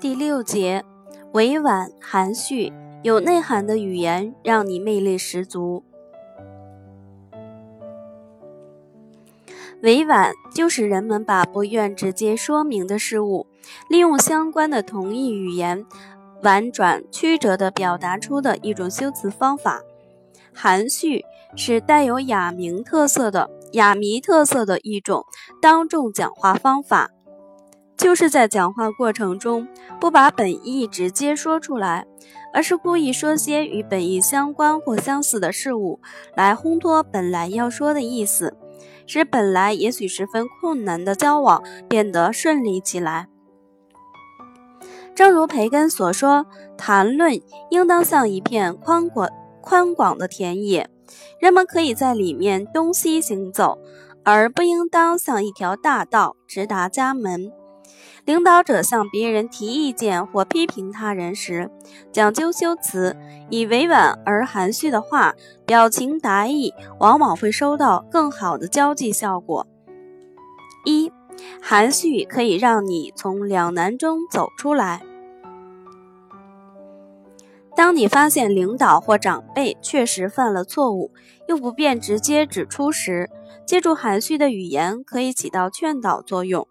第六节，委婉含蓄、有内涵的语言让你魅力十足。委婉就是人们把不愿直接说明的事物，利用相关的同义语言，婉转曲折地表达出的一种修辞方法。含蓄是带有雅名特色的雅迷特色的一种当众讲话方法。就是在讲话过程中，不把本意直接说出来，而是故意说些与本意相关或相似的事物，来烘托本来要说的意思，使本来也许十分困难的交往变得顺利起来。正如培根所说，谈论应当像一片宽广宽广的田野，人们可以在里面东西行走，而不应当像一条大道直达家门。领导者向别人提意见或批评他人时，讲究修辞，以委婉而含蓄的话，表情达意，往往会收到更好的交际效果。一，含蓄可以让你从两难中走出来。当你发现领导或长辈确实犯了错误，又不便直接指出时，借助含蓄的语言可以起到劝导作用。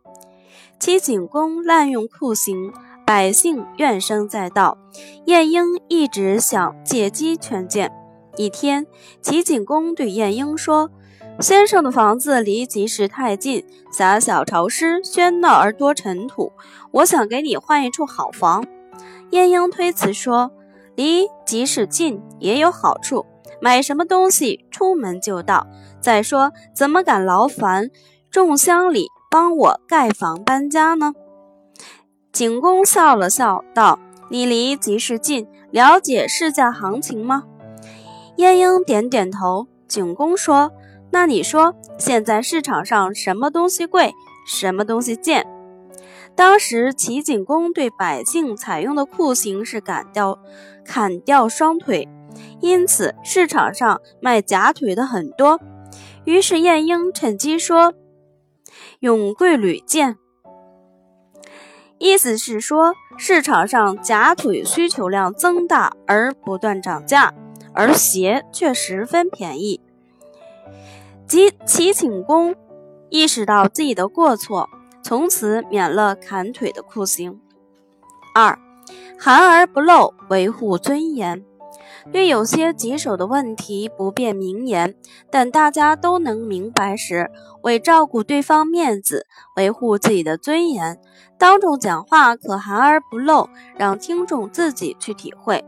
齐景公滥用酷刑，百姓怨声载道。晏婴一直想借机劝谏。一天，齐景公对晏婴说：“先生的房子离集市太近，狭小潮湿，喧闹而多尘土。我想给你换一处好房。”晏婴推辞说：“离集市近也有好处，买什么东西出门就到。再说，怎么敢劳烦众乡里？”帮我盖房搬家呢？景公笑了笑道：“你离集市近，了解市价行情吗？”晏婴点点头。景公说：“那你说，现在市场上什么东西贵，什么东西贱？”当时齐景公对百姓采用的酷刑是砍掉砍掉双腿，因此市场上卖假腿的很多。于是晏婴趁机说。用贵履贱，意思是说市场上假腿需求量增大而不断涨价，而鞋却十分便宜。即齐景公意识到自己的过错，从此免了砍腿的酷刑。二，含而不露，维护尊严。对有些棘手的问题不便明言，但大家都能明白时，为照顾对方面子，维护自己的尊严，当众讲话可含而不露，让听众自己去体会。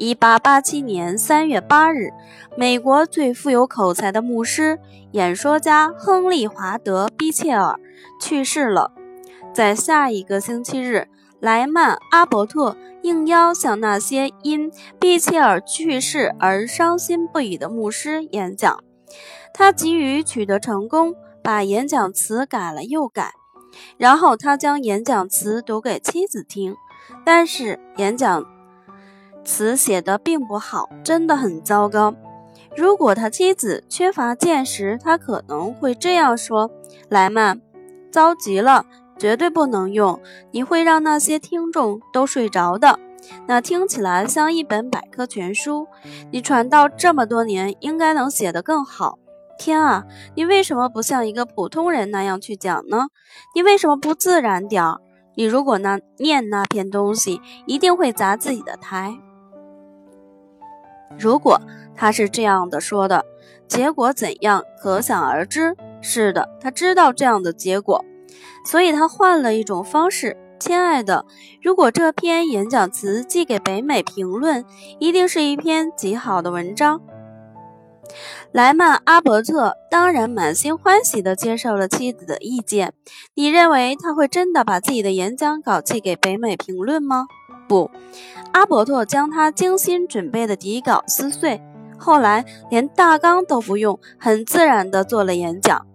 一八八七年三月八日，美国最富有口才的牧师、演说家亨利·华德·毕切尔去世了。在下一个星期日。莱曼·阿伯特应邀向那些因毕切尔去世而伤心不已的牧师演讲。他急于取得成功，把演讲词改了又改，然后他将演讲词读给妻子听。但是演讲词写的并不好，真的很糟糕。如果他妻子缺乏见识，他可能会这样说：“莱曼，糟极了。”绝对不能用，你会让那些听众都睡着的。那听起来像一本百科全书。你传道这么多年，应该能写得更好。天啊，你为什么不像一个普通人那样去讲呢？你为什么不自然点儿？你如果那念那篇东西，一定会砸自己的台。如果他是这样的说的，结果怎样，可想而知。是的，他知道这样的结果。所以他换了一种方式，亲爱的，如果这篇演讲词寄给北美评论，一定是一篇极好的文章。莱曼阿伯特当然满心欢喜地接受了妻子的意见。你认为他会真的把自己的演讲稿寄给北美评论吗？不，阿伯特将他精心准备的底稿撕碎，后来连大纲都不用，很自然地做了演讲。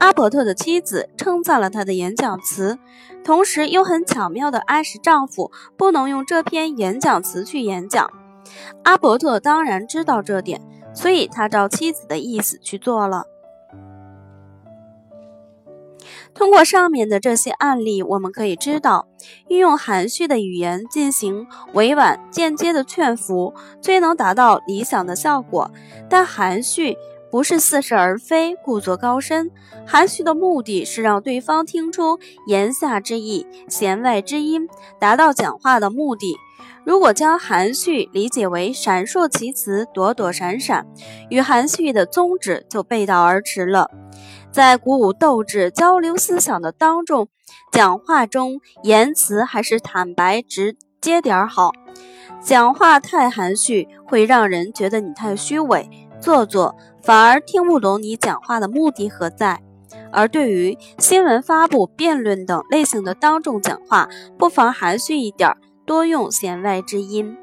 阿伯特的妻子称赞了他的演讲词，同时又很巧妙地暗示丈夫不能用这篇演讲词去演讲。阿伯特当然知道这点，所以他照妻子的意思去做了。通过上面的这些案例，我们可以知道，运用含蓄的语言进行委婉、间接的劝服，最能达到理想的效果。但含蓄不是似是而非、故作高深，含蓄的目的是让对方听出言下之意、弦外之音，达到讲话的目的。如果将含蓄理解为闪烁其词、躲躲闪闪，与含蓄的宗旨就背道而驰了。在鼓舞斗志、交流思想的当众讲话中，言辞还是坦白直接点儿好。讲话太含蓄，会让人觉得你太虚伪、做作，反而听不懂你讲话的目的何在。而对于新闻发布、辩论等类型的当众讲话，不妨含蓄一点，多用弦外之音。